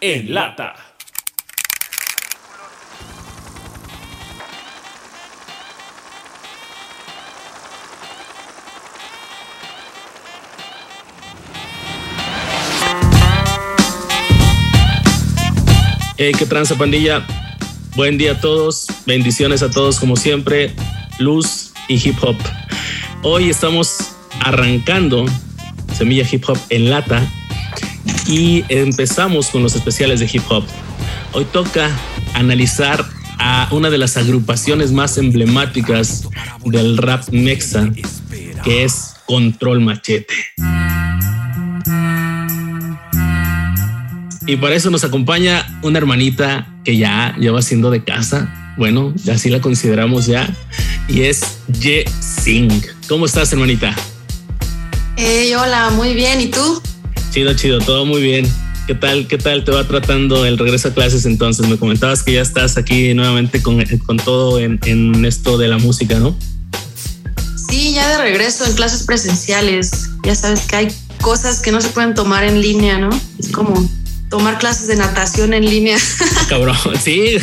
en lata. Hey, qué tranza pandilla. Buen día a todos. Bendiciones a todos como siempre. Luz y hip hop. Hoy estamos arrancando Semilla Hip Hop en lata y empezamos con los especiales de hip hop. Hoy toca analizar a una de las agrupaciones más emblemáticas del rap mexa, que es Control Machete. Y para eso nos acompaña una hermanita que ya lleva siendo de casa. Bueno, así la consideramos ya. Y es Ye Singh. ¿Cómo estás, hermanita? Hola, muy bien. ¿Y tú? Chido, chido, todo muy bien. ¿Qué tal, qué tal te va tratando el regreso a clases entonces? Me comentabas que ya estás aquí nuevamente con, con todo en, en esto de la música, ¿no? Sí, ya de regreso en clases presenciales. Ya sabes que hay cosas que no se pueden tomar en línea, ¿no? Es como tomar clases de natación en línea. Cabrón, sí.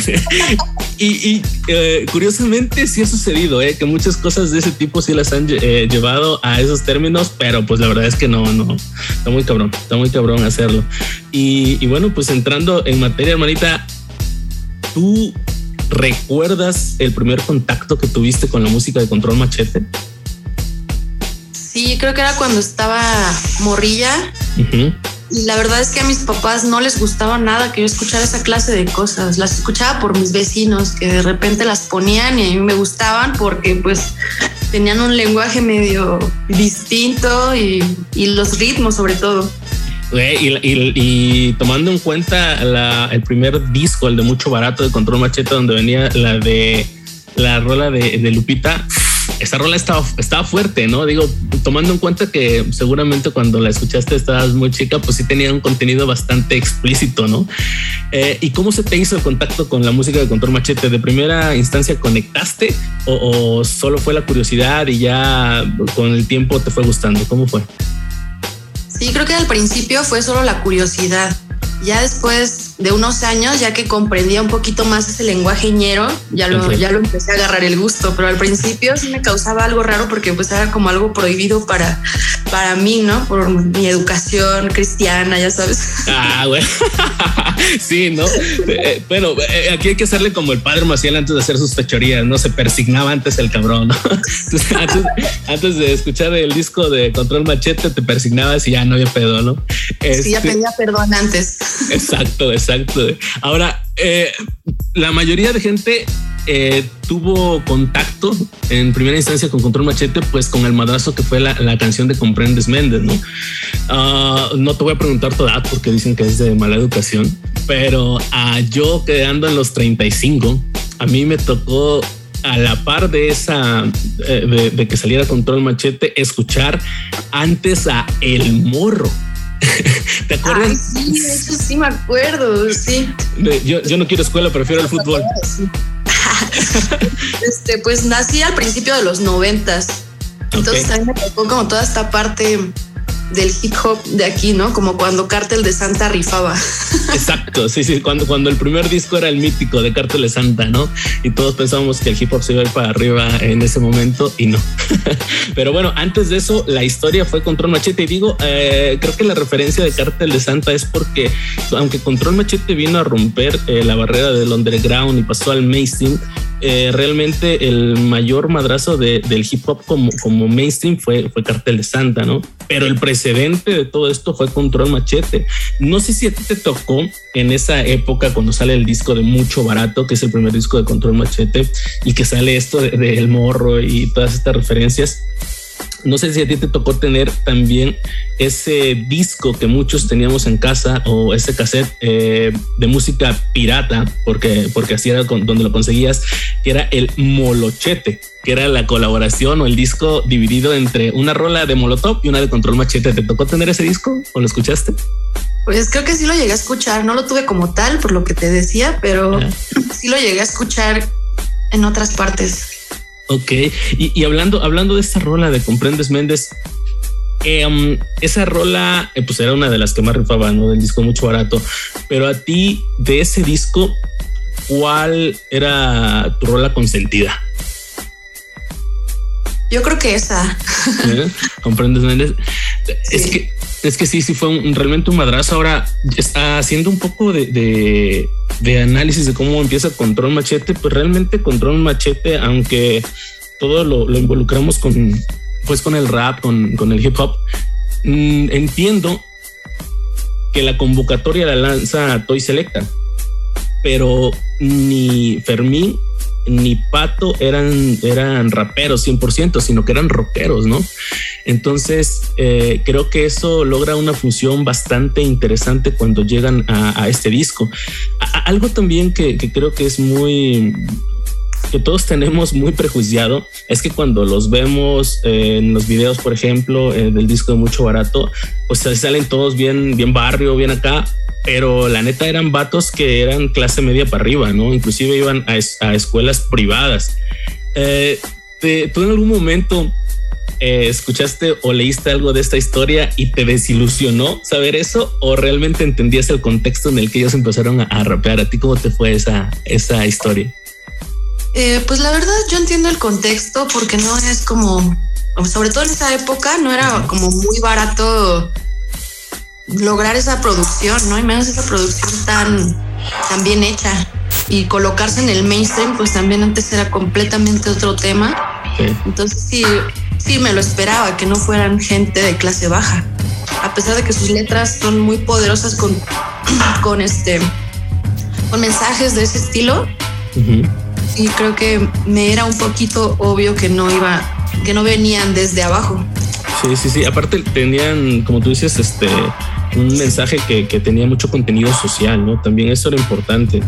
Y, eh, curiosamente sí ha sucedido, eh, que muchas cosas de ese tipo sí las han eh, llevado a esos términos, pero pues la verdad es que no, no, está muy cabrón, está muy cabrón hacerlo. Y, y bueno, pues entrando en materia, hermanita, ¿tú recuerdas el primer contacto que tuviste con la música de Control Machete? Sí, creo que era cuando estaba morrilla. Y la verdad es que a mis papás no les gustaba nada que yo escuchara esa clase de cosas. Las escuchaba por mis vecinos que de repente las ponían y a mí me gustaban porque pues tenían un lenguaje medio distinto y, los ritmos sobre todo. Y, y, y, tomando en cuenta la, el primer disco, el de Mucho Barato de Control Machete, donde venía la de la rola de, de Lupita, esta rola estaba, estaba fuerte, ¿no? Digo, tomando en cuenta que seguramente cuando la escuchaste estabas muy chica, pues sí tenía un contenido bastante explícito, ¿no? Eh, ¿Y cómo se te hizo el contacto con la música de Control Machete? ¿De primera instancia conectaste o, o solo fue la curiosidad y ya con el tiempo te fue gustando? ¿Cómo fue? Sí, creo que al principio fue solo la curiosidad. Ya después de unos años, ya que comprendía un poquito más ese lenguaje ñero, ya lo, okay. ya lo empecé a agarrar el gusto, pero al principio sí me causaba algo raro porque pues era como algo prohibido para, para mí, ¿no? Por mi educación cristiana, ya sabes. Ah, bueno. sí, ¿no? Eh, bueno, eh, aquí hay que hacerle como el padre Maciel antes de hacer sus fechorías, ¿no? Se persignaba antes el cabrón, ¿no? Entonces, antes, antes, de escuchar el disco de Control Machete, te persignabas y ya no había pedo, ¿no? Este, sí, ya pedía perdón antes. Exacto, exacto. Ahora, eh, la mayoría de gente eh, tuvo contacto en primera instancia con Control Machete, pues con el madrazo que fue la, canción de Comprendes Méndez, ¿no? Uh, no te voy a preguntar tu edad porque dicen que es de mala educación, pero uh, yo quedando en los 35, a mí me tocó a la par de esa, eh, de que saliera Control Machete, escuchar antes a El Morro. ¿Te acuerdas? Ay, sí, eso sí me acuerdo, sí. Yo, yo no quiero escuela, prefiero el fútbol. este, pues nací al principio de los noventas. Entonces okay. también me tocó como toda esta parte del hip hop de aquí, ¿no? Como cuando Cártel de Santa rifaba. Exacto, sí, sí, cuando, cuando el primer disco era el mítico de Cártel de Santa, ¿no? Y todos pensábamos que el hip hop se iba a ir para arriba en ese momento y no. Pero bueno, antes de eso, la historia fue Control Machete. Y digo, eh, creo que la referencia de Cártel de Santa es porque, aunque Control Machete vino a romper eh, la barrera del underground y pasó al mainstream, eh, realmente el mayor madrazo de, del hip hop como, como mainstream fue, fue Cartel de Santa, ¿no? Pero el precedente de todo esto fue Control Machete. No sé si a ti te tocó en esa época cuando sale el disco de Mucho Barato, que es el primer disco de Control Machete, y que sale esto del de, de morro y todas estas referencias. No sé si a ti te tocó tener también ese disco que muchos teníamos en casa o ese cassette eh, de música pirata, porque, porque así era con, donde lo conseguías, que era el Molochete, que era la colaboración o el disco dividido entre una rola de Molotov y una de Control Machete. ¿Te tocó tener ese disco o lo escuchaste? Pues creo que sí lo llegué a escuchar, no lo tuve como tal por lo que te decía, pero sí lo llegué a escuchar en otras partes. Ok, y, y, hablando, hablando de esta rola de Comprendes Méndez, Em, esa rola, eh, pues era una de las que más rifaba, ¿no? Del disco mucho barato. Pero a ti, de ese disco, ¿cuál era tu rola consentida? Yo creo que esa. ¿Eh? ¿Comprendes, Méndez? Es que es que sí, sí fue un, realmente un madrazo. Ahora, está haciendo un poco de, de, análisis de cómo empieza Control Machete, pues realmente Control Machete, aunque todo lo, lo involucramos con, pues con el rap, con, con el hip hop, mm, entiendo que la convocatoria la lanza Toy Selecta, pero ni Fermín ni Pato eran, eran raperos 100%, sino que eran rockeros, ¿no? Entonces, eh, creo que eso logra una función bastante interesante cuando llegan a, este disco. algo también que, creo que es muy que todos tenemos muy prejuiciado es que cuando los vemos eh, en los videos, por ejemplo, eh, del disco de Mucho Barato, pues salen todos bien, bien barrio, bien acá, pero la neta eran vatos que eran clase media para arriba, ¿no? Inclusive iban a, escuelas privadas. Eh, ¿Tú en algún momento eh, escuchaste o leíste algo de esta historia y te desilusionó saber eso o realmente entendías el contexto en el que ellos empezaron a, rapear? ¿A ti cómo te fue esa, esa historia? Eh, pues la verdad yo entiendo el contexto porque no es como, sobre todo en esa época, no era como muy barato lograr esa producción, ¿no? Y menos esa producción tan, tan bien hecha. Y colocarse en el mainstream, pues también antes era completamente otro tema. Entonces sí, sí me lo esperaba, que no fueran gente de clase baja. A pesar de que sus letras son muy poderosas con, con este con mensajes de ese estilo. Y creo que me era un poquito obvio que no iba, que no venían desde abajo. Sí, sí, sí. Aparte tenían, como tú dices, este un mensaje que, que, tenía mucho contenido social, ¿no? También eso era importante.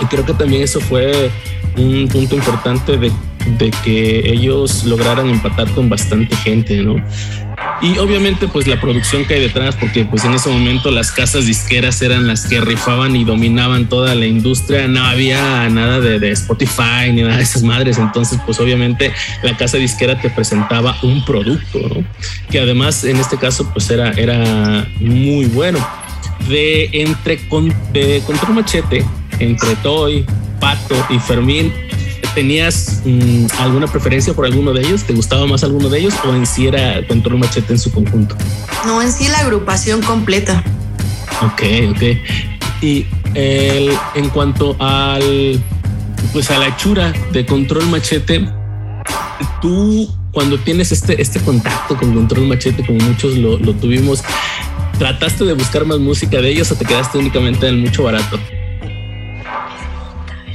Y creo que también eso fue un punto importante de, de que ellos lograran empatar con bastante gente, ¿no? Y obviamente pues la producción que hay detrás, porque pues en ese momento las casas disqueras eran las que rifaban y dominaban toda la industria, no había nada de, de, Spotify ni nada de esas madres, entonces pues obviamente la casa disquera te presentaba un producto, ¿no? Que además en este caso pues era, era muy bueno. De entre con, de Control Machete, entre Toy, Pato y Fermín, ¿Tenías mm, alguna preferencia por alguno de ellos? ¿Te gustaba más alguno de ellos o en sí era Control Machete en su conjunto? No, en sí la agrupación completa. Ok, ok. Y en cuanto al, pues a la hechura de Control Machete, tú cuando tienes este, este contacto con Control Machete, como muchos lo, lo tuvimos, ¿trataste de buscar más música de ellos o te quedaste únicamente en el mucho barato?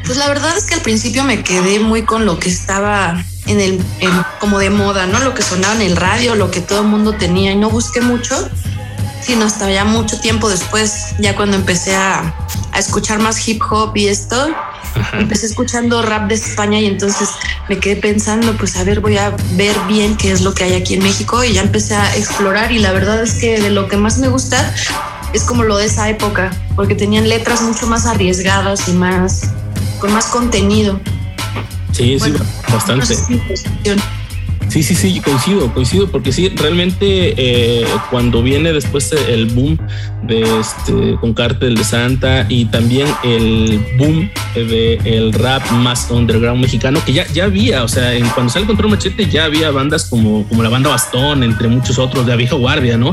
Pues la verdad es que al principio me quedé muy con lo que estaba en el, como de moda, ¿no? Lo que sonaba en el radio, lo que todo el mundo tenía y no busqué mucho, sino hasta ya mucho tiempo después, ya cuando empecé a, escuchar más hip hop y esto, empecé escuchando rap de España y entonces me quedé pensando, pues a ver, voy a ver bien qué es lo que hay aquí en México y ya empecé a explorar y la verdad es que de lo que más me gusta es como lo de esa época, porque tenían letras mucho más arriesgadas y más con más contenido. Sí, sí, bastante. Sí, sí, sí, coincido, coincido, porque sí, realmente eh, cuando viene después el boom de este con Cártel de Santa y también el boom de el rap más underground mexicano, que ya, ya había, o sea, en, cuando sale Control Machete ya había bandas como, como la banda Bastón, entre muchos otros, de la vieja guardia, ¿no?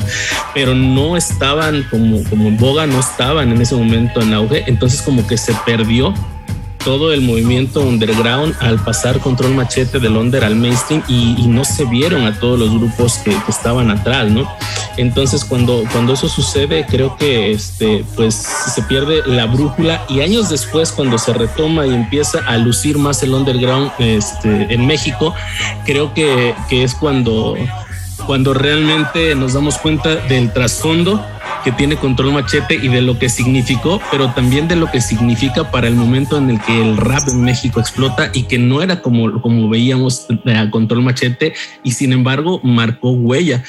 Pero no estaban como, como en boga, no estaban en ese momento en auge, entonces como que se perdió todo el movimiento underground al pasar control machete del under al mainstream y, no se vieron a todos los grupos que, estaban atrás, ¿no? Entonces cuando, cuando eso sucede creo que este, pues se pierde la brújula y años después cuando se retoma y empieza a lucir más el underground este, en México, creo que, que es cuando, cuando realmente nos damos cuenta del trasfondo que tiene Control Machete y de lo que significó, pero también de lo que significa para el momento en el que el rap en México explota y que no era como, como veíamos a Control Machete y sin embargo marcó huella.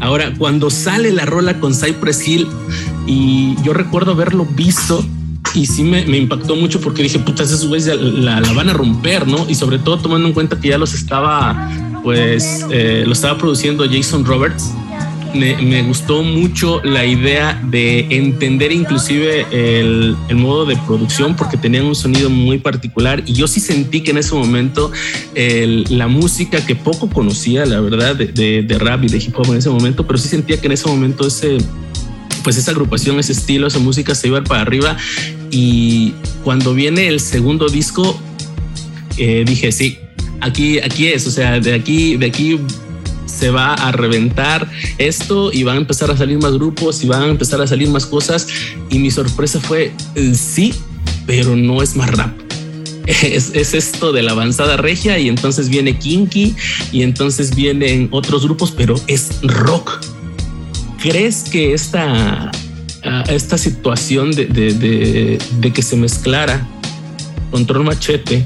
Ahora, cuando sale la rola con Cypress Hill y yo recuerdo haberlo visto y sí me, impactó mucho porque dije, putas, esos güeyes la, la, van a romper, ¿no? Y sobre todo tomando en cuenta que ya los estaba, pues, eh, lo estaba produciendo Jason Roberts me, gustó mucho la idea de entender inclusive el, modo de producción porque tenían un sonido muy particular y yo sí sentí que en ese momento la música que poco conocía, la verdad, de, de, rap y de hip hop en ese momento, pero sí sentía que en ese momento ese pues esa agrupación, ese estilo, esa música se iba para arriba y cuando viene el segundo disco eh, dije sí, aquí, aquí es, o sea, de aquí, de aquí se va a reventar esto y van a empezar a salir más grupos y van a empezar a salir más cosas. Y mi sorpresa fue eh, sí, pero no es más rap. Es, es, esto de la avanzada regia y entonces viene Kinky y entonces vienen otros grupos, pero es rock. ¿Crees que esta, ah, esta situación de, de, de que se mezclara Control Machete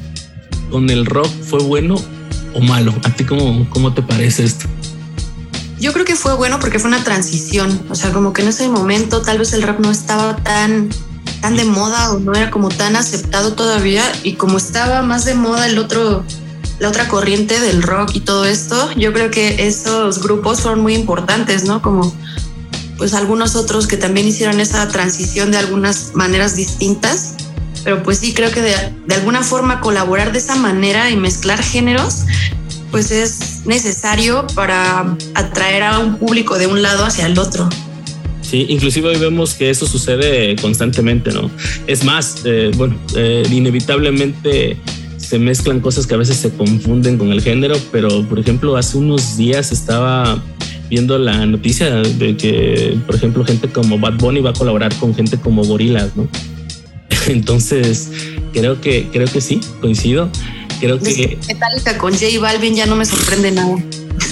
con el rock fue bueno o malo? ¿A ti cómo, cómo te parece esto? Yo creo que fue bueno porque fue una transición, o sea, como que en ese momento tal vez el rap no estaba tan tan de moda o no era como tan aceptado todavía y como estaba más de moda el otro la otra corriente del rock y todo esto, yo creo que esos grupos fueron muy importantes, ¿no? Como pues algunos otros que también hicieron esa transición de algunas maneras distintas, pero pues sí creo que de, de alguna forma colaborar de esa manera y mezclar géneros pues es necesario para atraer a un público de un lado hacia el otro. Sí, inclusive hoy vemos que eso sucede constantemente, ¿no? Es más, eh, bueno, eh, inevitablemente se mezclan cosas que a veces se confunden con el género, pero por ejemplo, hace unos días estaba viendo la noticia de que, por ejemplo, gente como Bad Bunny va a colaborar con gente como Gorillaz, ¿no? Entonces, creo que, creo que sí, coincido. Creo que. Metallica con J Balvin ya no me sorprende nada.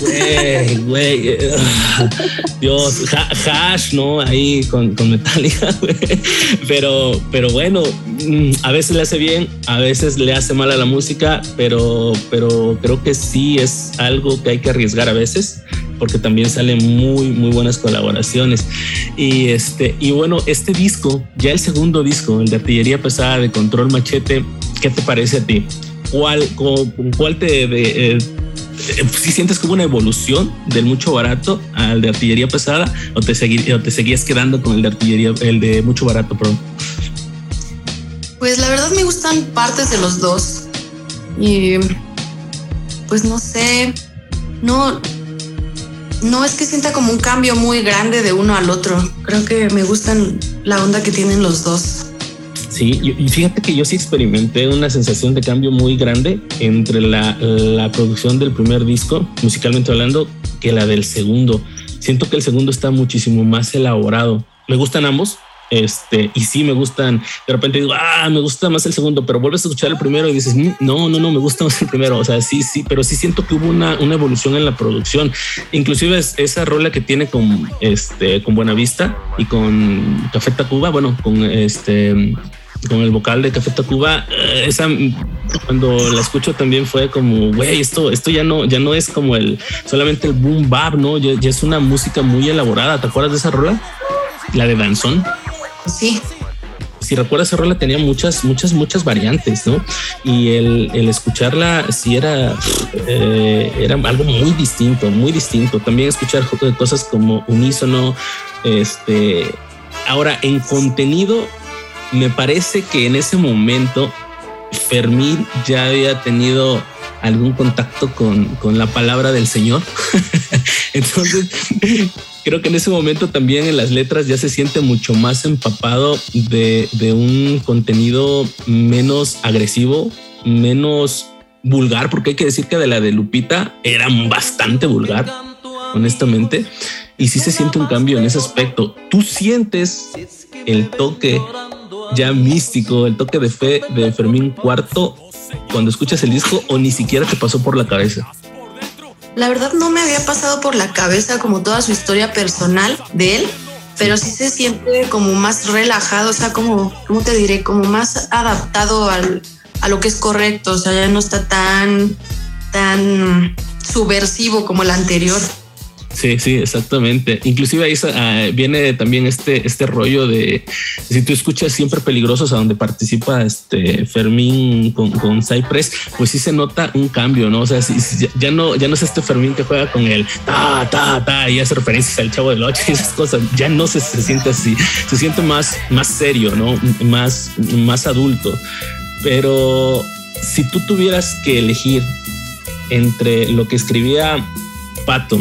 Güey, güey. Dios, hash, ¿no? Ahí con, con Metallica, güey. Pero, pero bueno, mm, a veces le hace bien, a veces le hace mal a la música, pero, pero creo que sí es algo que hay que arriesgar a veces porque también salen muy muy buenas colaboraciones y este y bueno este disco ya el segundo disco el de artillería pesada de control machete qué te parece a ti cuál, cuál te... Eh, si sientes como una evolución del mucho barato al de artillería pesada o te, o te seguías quedando con el de artillería, el de mucho barato, perdón. Pues la verdad me gustan partes de los dos y pues no sé, no, no es que sienta como un cambio muy grande de uno al otro. Creo que me gustan la onda que tienen los dos. Sí, y fíjate que yo sí experimenté una sensación de cambio muy grande entre la, la, producción del primer disco, musicalmente hablando, que la del segundo. Siento que el segundo está muchísimo más elaborado. Me gustan ambos, este, y sí me gustan, de repente digo, ah, me gusta más el segundo, pero vuelves a escuchar el primero y dices, mm, no, no, no, me gusta más el primero. O sea, sí, sí, pero sí siento que hubo una, una evolución en la producción. Inclusive es esa rola que tiene con, este, con Buenavista y con Café Tacuba, bueno, con este, con el vocal de Café Tacuba, eh, esa cuando la escucho también fue como, güey, esto, esto ya no, ya no es como el solamente el boom bap, no, ya, es una música muy elaborada. ¿Te acuerdas de esa rola? La de Danzón. Sí. Si recuerdas esa rola tenía muchas, muchas, muchas variantes, ¿no? Y el, el escucharla sí era, eh, era algo muy distinto, muy distinto. También escuchar cosas como unísono, este, ahora en contenido me parece que en ese momento Fermín ya había tenido algún contacto con, con la palabra del Señor. Entonces, creo que en ese momento también en las letras ya se siente mucho más empapado de, de un contenido menos agresivo, menos vulgar, porque hay que decir que de la de Lupita era bastante vulgar, honestamente. Y sí se siente un cambio en ese aspecto. Tú sientes el toque ya místico, el toque de fe de Fermín Cuarto cuando escuchas el disco o ni siquiera te pasó por la cabeza? La verdad no me había pasado por la cabeza como toda su historia personal de él, pero sí se siente como más relajado, o sea, como, ¿cómo te diré? Como más adaptado al, a lo que es correcto, o sea, ya no está tan, tan subversivo como el anterior. Sí, sí, exactamente. Inclusive ahí ah, viene también este, este rollo de si tú escuchas siempre peligrosos a donde participa este Fermín con, con Cypress, pues sí se nota un cambio, ¿no? O sea, ya, no, ya no es este Fermín que juega con el ta, ta, ta y hace referencias al chavo del ocho y esas cosas. Ya no se, se siente así, se siente más, más serio, ¿no? Más, más adulto. Pero si tú tuvieras que elegir entre lo que escribía Pato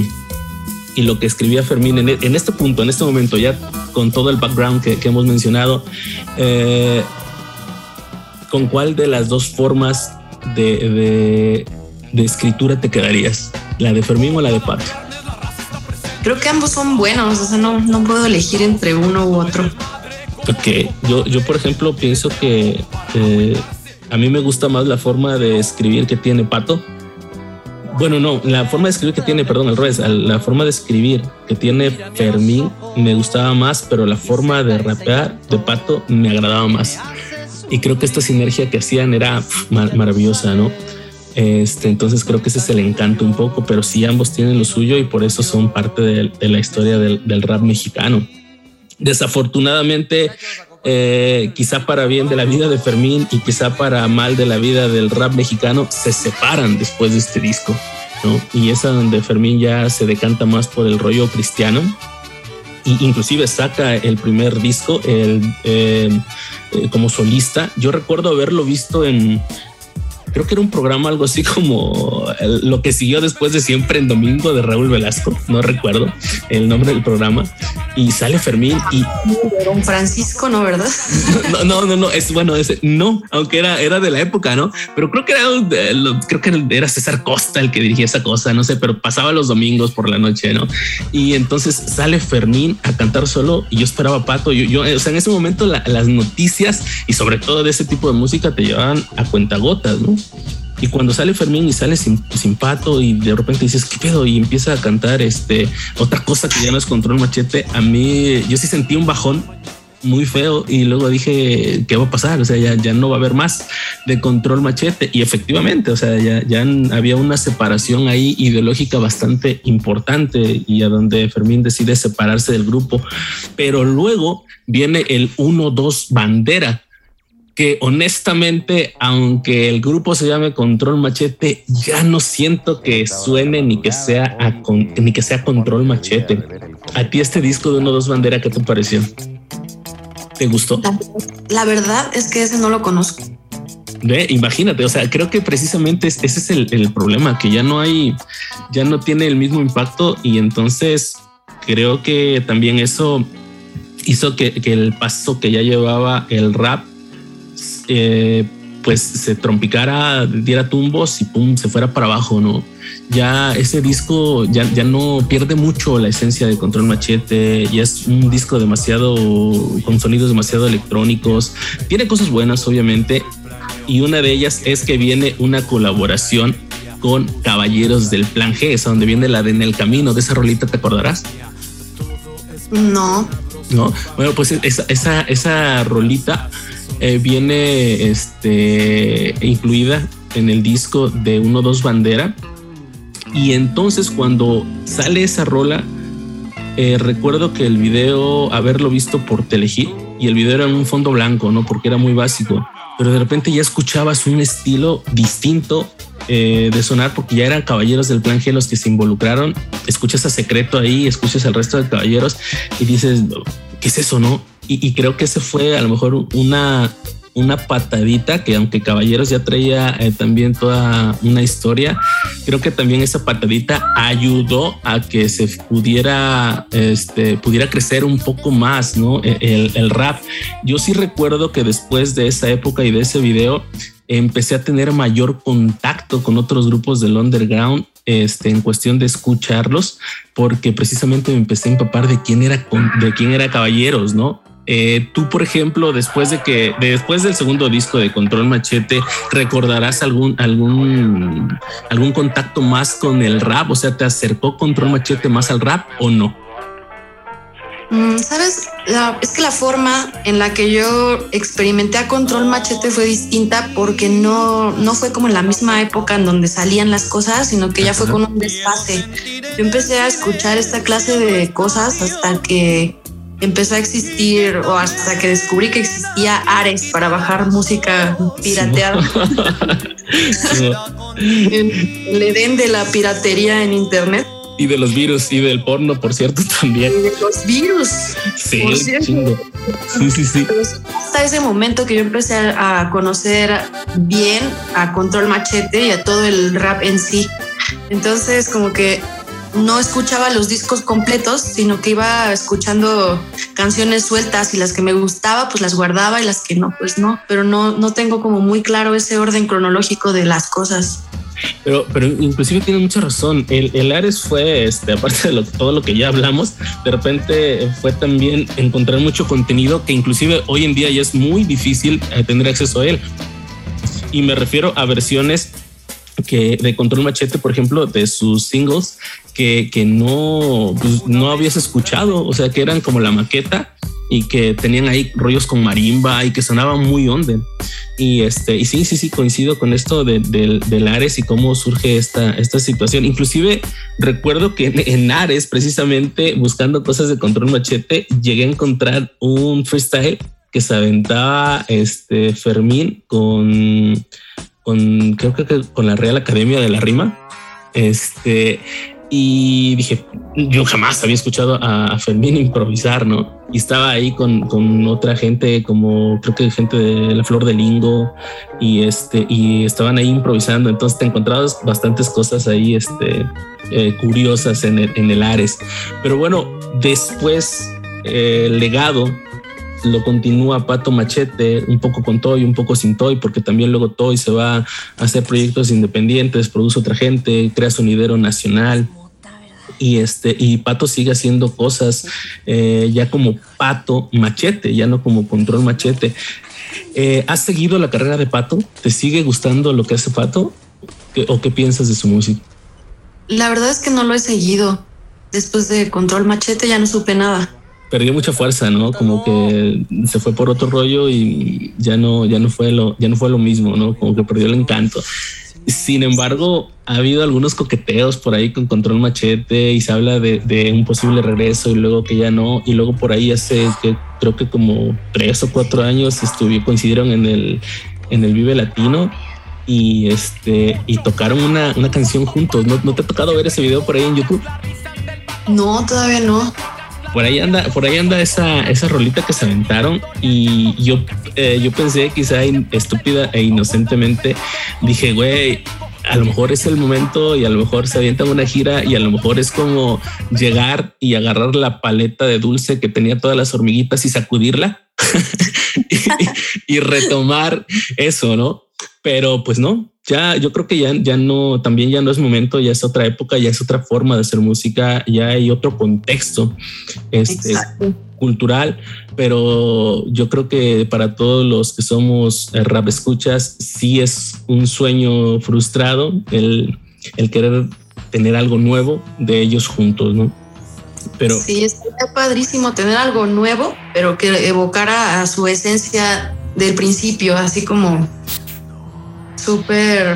y lo que escribía Fermín en, este punto, en este momento, ya con todo el background que, hemos mencionado, eh, ¿con cuál de las dos formas de, escritura te quedarías? ¿La de Fermín o la de Pato? Creo que ambos son buenos, o sea, no, no puedo elegir entre uno u otro. Ok, yo, yo por ejemplo pienso que eh, a mí me gusta más la forma de escribir que tiene Pato bueno, no, la forma de escribir que tiene, perdón, el revés, la forma de escribir que tiene Fermín me gustaba más, pero la forma de rapear de Pato me agradaba más. Y creo que esta sinergia que hacían era maravillosa, ¿no? Este, entonces creo que ese es el encanto un poco, pero sí ambos tienen lo suyo y por eso son parte de, la historia del rap mexicano. Desafortunadamente, eh, quizá para bien de la vida de Fermín y quizá para mal de la vida del rap mexicano, se separan después de este disco. ¿no? Y es donde Fermín ya se decanta más por el rollo cristiano. Y inclusive saca el primer disco eh, eh, como solista. Yo recuerdo haberlo visto en, creo que era un programa algo así como lo que siguió después de siempre en domingo de Raúl Velasco, no recuerdo el nombre del programa, y sale Fermín y... Don Francisco, ¿no? ¿Verdad? No, no, no, no, es bueno, ese, no, aunque era, era de la época, ¿no? Pero creo que era, creo que era César Costa el que dirigía esa cosa, no sé, pero pasaba los domingos por la noche, ¿no? Y entonces sale Fermín a cantar solo y yo esperaba Pato, yo, yo o sea, en ese momento las noticias y sobre todo de ese tipo de música te llevaban a cuentagotas, ¿no? Y cuando sale Fermín y sale sin, pato y de repente dices, ¿qué pedo? Y empieza a cantar este, otra cosa que ya no es control machete, a mí yo sí sentí un bajón muy feo y luego dije, ¿qué va a pasar? O sea, ya, ya no va a haber más de control machete. Y efectivamente, o sea, ya, ya había una separación ahí ideológica bastante importante y a donde Fermín decide separarse del grupo. Pero luego viene el 1-2 bandera que honestamente, aunque el grupo se llame Control Machete, ya no siento que suene ni que sea ni que sea Control Machete. A ti este disco de uno dos bandera, ¿qué te pareció? ¿Te gustó? La, verdad es que ese no lo conozco. Ve, imagínate, o sea, creo que precisamente ese es el, problema, que ya no hay, ya no tiene el mismo impacto y entonces creo que también eso hizo que el paso que ya llevaba el rap eh, pues se trompicara, diera tumbos y pum, se fuera para abajo, ¿no? Ya ese disco ya, ya no pierde mucho la esencia de Control Machete, y es un disco demasiado, con sonidos demasiado electrónicos, tiene cosas buenas obviamente, y una de ellas es que viene una colaboración con Caballeros del Plan G, es donde viene la de En el Camino, de esa rolita, ¿te acordarás? No. No, bueno, pues esa, esa, esa rolita eh, viene este, incluida en el disco de 1-2 Bandera. Y entonces cuando sale esa rola, eh, recuerdo que el video, haberlo visto por Telehit, y el video era en un fondo blanco, ¿no? Porque era muy básico. Pero de repente ya escuchabas un estilo distinto eh, de sonar porque ya eran caballeros del plan G los que se involucraron. Escuchas a Secreto ahí, escuchas al resto de caballeros y dices, ¿qué es eso, no? Y, creo que ese fue a lo mejor una, una patadita que aunque Caballeros ya traía eh, también toda una historia, creo que también esa patadita ayudó a que se pudiera, este, pudiera crecer un poco más, ¿no? E, el, el rap. Yo sí recuerdo que después de esa época y de ese video, empecé a tener mayor contacto con otros grupos del underground este, en cuestión de escucharlos, porque precisamente me empecé a empapar de quién era, de quién era Caballeros, ¿no? Eh, tú, por ejemplo, después de que, después del segundo disco de Control Machete, recordarás algún, algún, algún contacto más con el rap? O sea, ¿te acercó Control Machete más al rap o no? Mm, Sabes, es que la forma en la que yo experimenté a Control Machete fue distinta porque no, no fue como en la misma época en donde salían las cosas, sino que ya fue con un desfase. Yo empecé a escuchar esta clase de cosas hasta que empezó a existir o hasta que descubrí que existía Ares para bajar música pirateada. el Edén de la piratería en Internet. Y de los virus y del porno, por cierto, también. Y de los virus. Sí, sí, sí, sí. Hasta ese momento que yo empecé a conocer bien a Control Machete y a todo el rap en sí. Entonces, como que no escuchaba los discos completos, sino que iba escuchando canciones sueltas y las que me gustaba, pues las guardaba y las que no, pues no. Pero no, no tengo como muy claro ese orden cronológico de las cosas. Pero, pero inclusive tiene mucha razón. El, el Ares fue, este, aparte de lo, todo lo que ya hablamos, de repente fue también encontrar mucho contenido que inclusive hoy en día ya es muy difícil eh, tener acceso a él. Y me refiero a versiones que de Control Machete, por ejemplo, de sus singles que, que no, pues, no habías escuchado, o sea, que eran como la maqueta y que tenían ahí rollos con marimba y que sonaban muy onda. Y este, y sí, sí, sí, coincido con esto de, del Ares y cómo surge esta, esta situación. Inclusive recuerdo que en, en, Ares, precisamente buscando cosas de control machete, llegué a encontrar un freestyle que se aventaba este Fermín con, con creo que con la Real Academia de la Rima. Este, y dije, yo jamás había escuchado a Fermín improvisar, ¿no? Y estaba ahí con, con, otra gente, como creo que gente de la Flor de Lingo, y este, y estaban ahí improvisando. Entonces te encontrabas bastantes cosas ahí, este, eh, curiosas en el, en el, Ares. Pero bueno, después eh, el legado lo continúa Pato Machete, un poco con Toy, un poco sin Toy, porque también luego Toy se va a hacer proyectos independientes, produce otra gente, crea sonidero nacional y este y Pato sigue haciendo cosas eh, ya como Pato Machete, ya no como Control Machete. Eh, ¿Has seguido la carrera de Pato? ¿Te sigue gustando lo que hace Pato? ¿Qué, ¿O qué piensas de su música? La verdad es que no lo he seguido. Después de Control Machete ya no supe nada. Perdió mucha fuerza, ¿no? Como que se fue por otro rollo y ya no, ya no fue lo, ya no fue lo mismo, ¿no? Como que perdió el encanto. Sin embargo, ha habido algunos coqueteos por ahí con Control Machete y se habla de, un posible regreso y luego que ya no. Y luego por ahí hace que creo que como tres o cuatro años estuvieron, coincidieron en el, en el Vive Latino y este y tocaron una, una canción juntos. ¿No, ¿No te ha tocado ver ese video por ahí en YouTube? No, todavía no por ahí anda, por ahí anda esa, esa rolita que se aventaron y yo, eh, yo pensé quizá estúpida e inocentemente dije, güey, a lo mejor es el momento y a lo mejor se avientan una gira y a lo mejor es como llegar y agarrar la paleta de dulce que tenía todas las hormiguitas y sacudirla y, y retomar eso, ¿no? Pero pues no, ya yo creo que ya, ya no, también ya no es momento, ya es otra época, ya es otra forma de hacer música, ya hay otro contexto este, cultural, pero yo creo que para todos los que somos rap escuchas, sí es un sueño frustrado el, el querer tener algo nuevo de ellos juntos, ¿no? Pero sí, es padrísimo tener algo nuevo, pero que evocara a su esencia del principio, así como súper,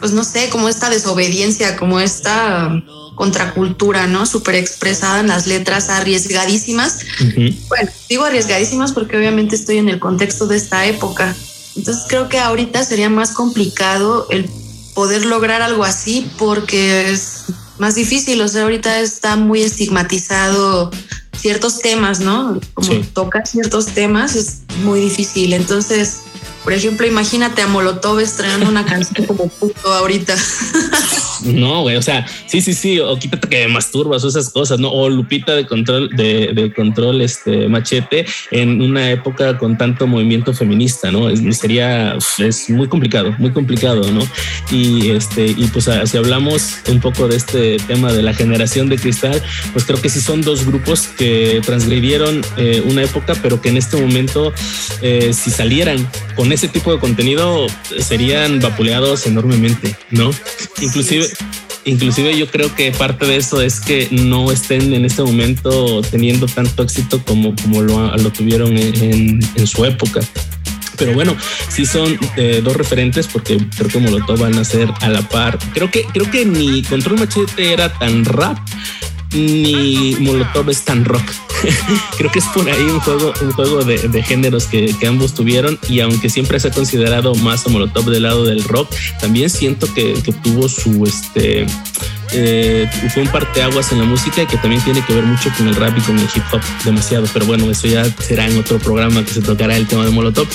pues no sé, como esta desobediencia, como esta contracultura, ¿no? Súper expresada en las letras arriesgadísimas. Uh -huh. Bueno, digo arriesgadísimas porque obviamente estoy en el contexto de esta época. Entonces creo que ahorita sería más complicado el poder lograr algo así porque es más difícil. O sea, ahorita está muy estigmatizado ciertos temas, ¿no? Como sí. toca ciertos temas es muy difícil. Entonces, por ejemplo, imagínate a Molotov estrenando una canción como puto ahorita. No, güey, o sea, sí, sí, sí, o quítate que masturbas o esas cosas, ¿no? O Lupita de control, de, de control, este machete en una época con tanto movimiento feminista, ¿no? Es, sería, es muy complicado, muy complicado, ¿no? Y este, y pues si hablamos un poco de este tema de la generación de cristal, pues creo que sí son dos grupos que transgredieron eh, una época, pero que en este momento, eh, si salieran con ese tipo de contenido, serían vapuleados enormemente, ¿no? Inclusive Inclusive yo creo que parte de eso es que no estén en este momento teniendo tanto éxito como, como lo, tuvieron en, en, su época. Pero bueno, sí son eh, dos referentes porque creo que Molotov van a ser a la par. Creo que, creo que ni Control Machete era tan rap, ni Molotov es tan rock. Creo que es por ahí un juego, un juego de, géneros que, ambos tuvieron y aunque siempre se ha considerado más a Molotov del lado del rock, también siento que, que tuvo su este eh, fue un parteaguas en la música que también tiene que ver mucho con el rap y con el hip hop demasiado. Pero bueno, eso ya será en otro programa que se tocará el tema de Molotov.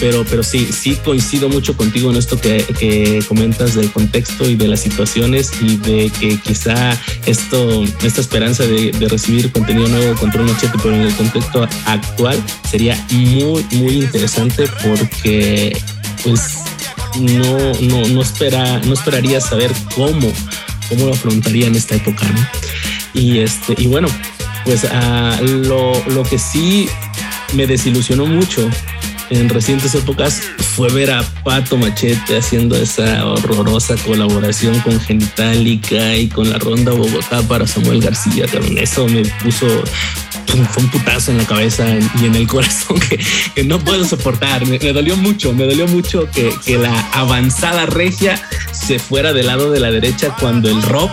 Pero, pero sí, sí coincido mucho contigo en esto que, comentas del contexto y de las situaciones y de que quizá esto, esta esperanza de, recibir contenido nuevo contra un machete, pero en el contexto actual sería muy, muy interesante porque pues no, no, no, espera, no esperaría saber cómo cómo lo afrontaría en esta época. ¿no? Y, este, y bueno, pues uh, lo, lo que sí me desilusionó mucho en recientes épocas fue ver a Pato Machete haciendo esa horrorosa colaboración con Genitalica y con la Ronda Bogotá para Samuel García. Eso me puso fue un putazo en la cabeza y en el corazón que, no puedo soportar. Me, dolió mucho, me dolió mucho que, que la avanzada regia se fuera del lado de la derecha cuando el rock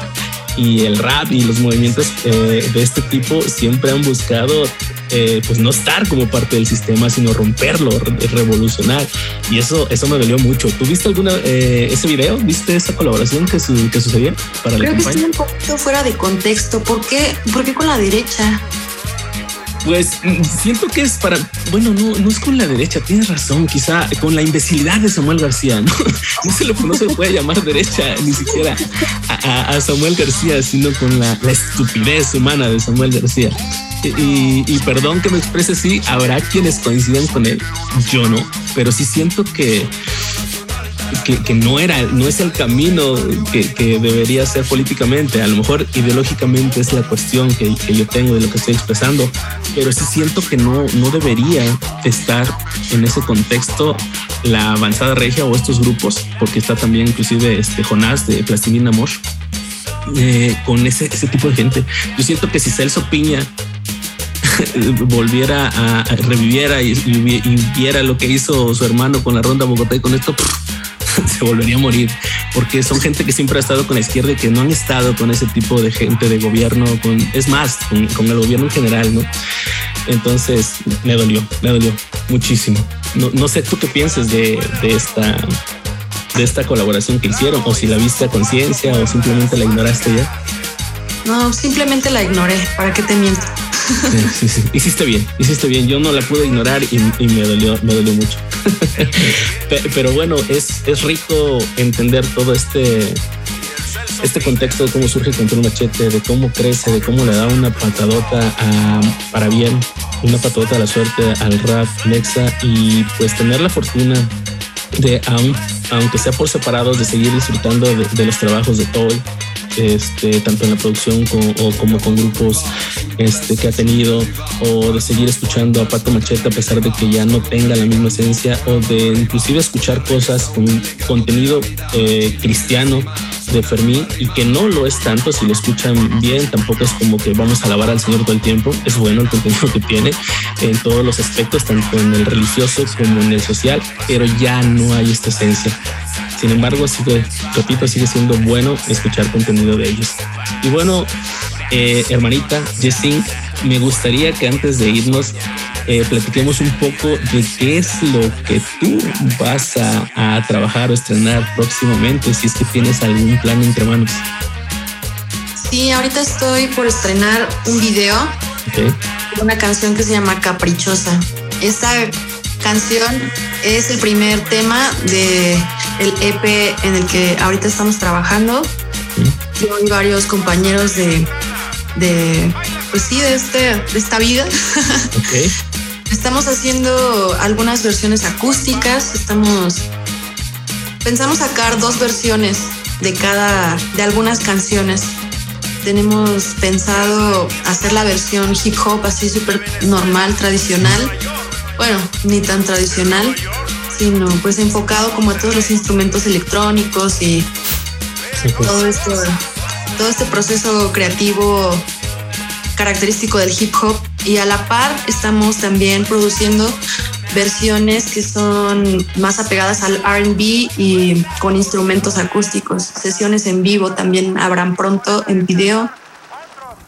y el rap y los movimientos eh, de este tipo siempre han buscado eh, pues no estar como parte del sistema, sino romperlo, revolucionar. Y eso, eso me dolió mucho. ¿Tú viste alguna eh, ese video? ¿Viste esa colaboración que, que sucedió para Creo que estoy un poquito fuera de contexto. ¿Por qué, ¿Por qué con la derecha? Pues mm, siento que es para, bueno, no, no es con la derecha, tienes razón, quizá con la imbecilidad de Samuel García, ¿no? No se, le, no se puede llamar derecha ni siquiera a, Samuel García, sino con la, estupidez humana de Samuel García. Y, perdón que me exprese así, habrá quienes coinciden con él, yo no, pero sí siento que que, no era, no es el camino que, debería ser políticamente. A lo mejor ideológicamente es la cuestión que, yo tengo de lo que estoy expresando, pero sí siento que no, no debería estar en ese contexto la avanzada regia o estos grupos, porque está también inclusive este Jonás de Plastilina Mosh, eh, con ese, ese tipo de gente. Yo siento que si Celso Piña volviera a, reviviera y, viera lo que hizo su hermano con la ronda Bogotá y con esto, se volvería a morir, porque son gente que siempre ha estado con la izquierda y que no han estado con ese tipo de gente de gobierno, con, es más, con, el gobierno en general, ¿no? Entonces me dolió, me dolió muchísimo. No, no sé tú qué piensas de, de, esta de esta colaboración que hicieron, o si la viste a conciencia o simplemente la ignoraste ya. No, simplemente la ignoré, ¿para qué te miento? Hiciste bien, hiciste bien. Yo no la pude ignorar y, me dolió, me dolió mucho. Pero bueno, es, es rico entender todo este, este contexto de cómo surge Control Machete, de cómo crece, de cómo le da una patadota para bien, una patadota a la suerte al rap Nexa y pues tener la fortuna de, aunque sea por separados, de seguir disfrutando de, de los trabajos de Toy este, tanto en la producción como, con grupos este, que ha tenido, o de seguir escuchando a Pato Machete a pesar de que ya no tenga la misma esencia, o de inclusive escuchar cosas con contenido eh, cristiano de Fermín y que no lo es tanto si lo escuchan bien, tampoco es como que vamos a alabar al Señor todo el tiempo, es bueno el contenido que tiene en todos los aspectos, tanto en el religioso como en el social, pero ya no hay esta esencia. Sin embargo, sigue, repito, sigue siendo bueno escuchar contenido de ellos. Y bueno, eh, hermanita Jessing, me gustaría que antes de irnos eh, platiquemos un poco de qué es lo que tú vas a, trabajar o estrenar próximamente, si es que tienes algún plan entre manos. Sí, ahorita estoy por estrenar un video, una canción que se llama Caprichosa. Esta canción es el primer tema de el EP en el que ahorita estamos trabajando. Yo y varios compañeros de, de pues sí, de, este, de esta vida. estamos haciendo algunas versiones acústicas, estamos pensamos sacar dos versiones de cada de algunas canciones. Tenemos pensado hacer la versión hip hop así súper normal, tradicional. Bueno, ni tan tradicional, sino pues enfocado como a todos los instrumentos electrónicos y todo esto todo este proceso creativo característico del hip hop y a la par estamos también produciendo versiones que son más apegadas al RB y con instrumentos acústicos. Sesiones en vivo también habrán pronto en video.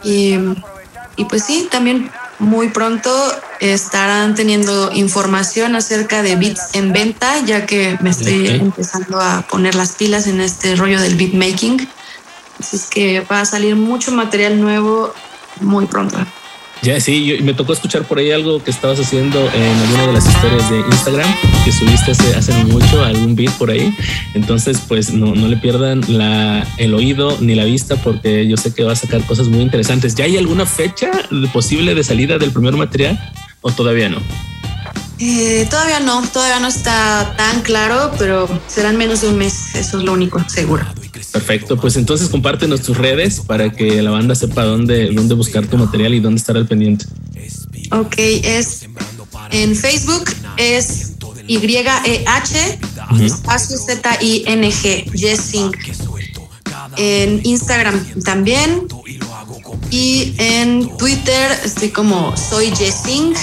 Y, y pues sí, también muy pronto estarán teniendo información acerca de beats en venta, ya que me estoy empezando a poner las pilas en este rollo del beatmaking. Así es que va a salir mucho material nuevo muy pronto. Ya, sí, me tocó escuchar por ahí algo que estabas haciendo en alguna de las historias de Instagram, que subiste hace, hace mucho algún beat por ahí. Entonces, pues no, no le pierdan la, el oído ni la vista, porque yo sé que va a sacar cosas muy interesantes. ¿Ya hay alguna fecha posible de salida del primer material o todavía no? Eh, todavía no, todavía no está tan claro, pero serán menos de un mes, eso es lo único, seguro. Perfecto, pues entonces compártenos tus redes para que la banda sepa dónde, dónde buscar tu material y dónde estar al pendiente. Ok, es en Facebook es Y-E-H, espacio Z-I-N-G, Jessing. En Instagram también. Y en Twitter estoy como soy Jessing.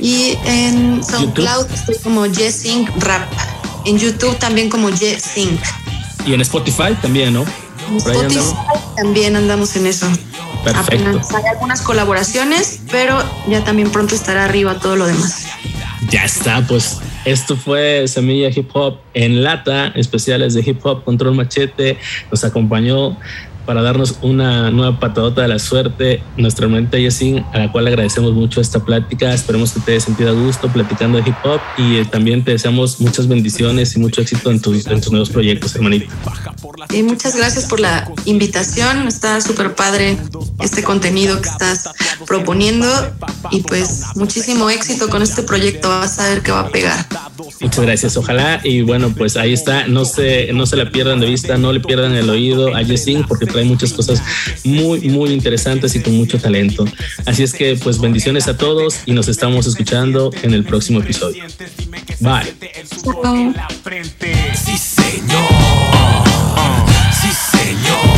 Y en SoundCloud estoy como Jessing Rap. En YouTube también como Jessing. Y en Spotify también, ¿no? Spotify también andamos en eso. Perfecto. hay algunas colaboraciones, pero ya también pronto estará arriba todo lo demás. Ya está, pues esto fue Semilla Hip Hop en lata, especiales de hip hop, control machete. Nos acompañó para darnos una nueva patadota de la suerte, nuestra hermanita Jessin, a la cual agradecemos mucho esta plática. Esperemos que te haya sentido a gusto platicando de hip hop y eh, también te deseamos muchas bendiciones y mucho éxito en tus, en tus nuevos proyectos, hermanita. Y muchas gracias por la invitación. Está súper padre este contenido que estás proponiendo y pues muchísimo éxito con este proyecto. Vas a ver que va a pegar. Muchas gracias. Ojalá y bueno, pues ahí está. No se, no se la pierdan de vista, no le pierdan el oído a Jessin porque trae muchas cosas muy, muy interesantes y con mucho talento. Así es que pues bendiciones a todos y nos estamos escuchando en el próximo episodio. Bye. Sí, señor. Sí, señor.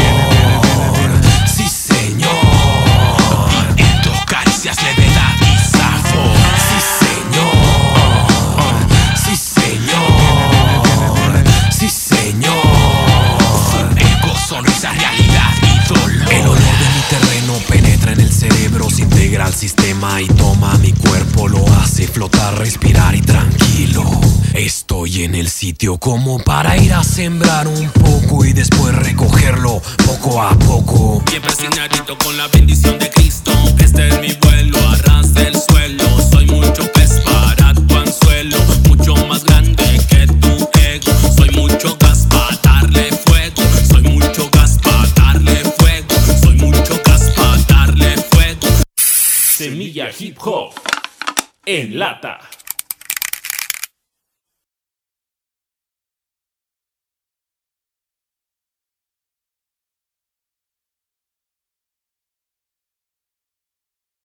Sitio como para ir a sembrar un poco y después recogerlo poco a poco. Siempre asignadito con la bendición de Cristo. Este es mi vuelo, arras del suelo. Soy mucho pez para tu anzuelo, mucho más grande que tu ego. Soy mucho gas para darle fuego. Soy mucho gas para darle fuego. Soy mucho gas para darle fuego. Semilla hip hop en lata.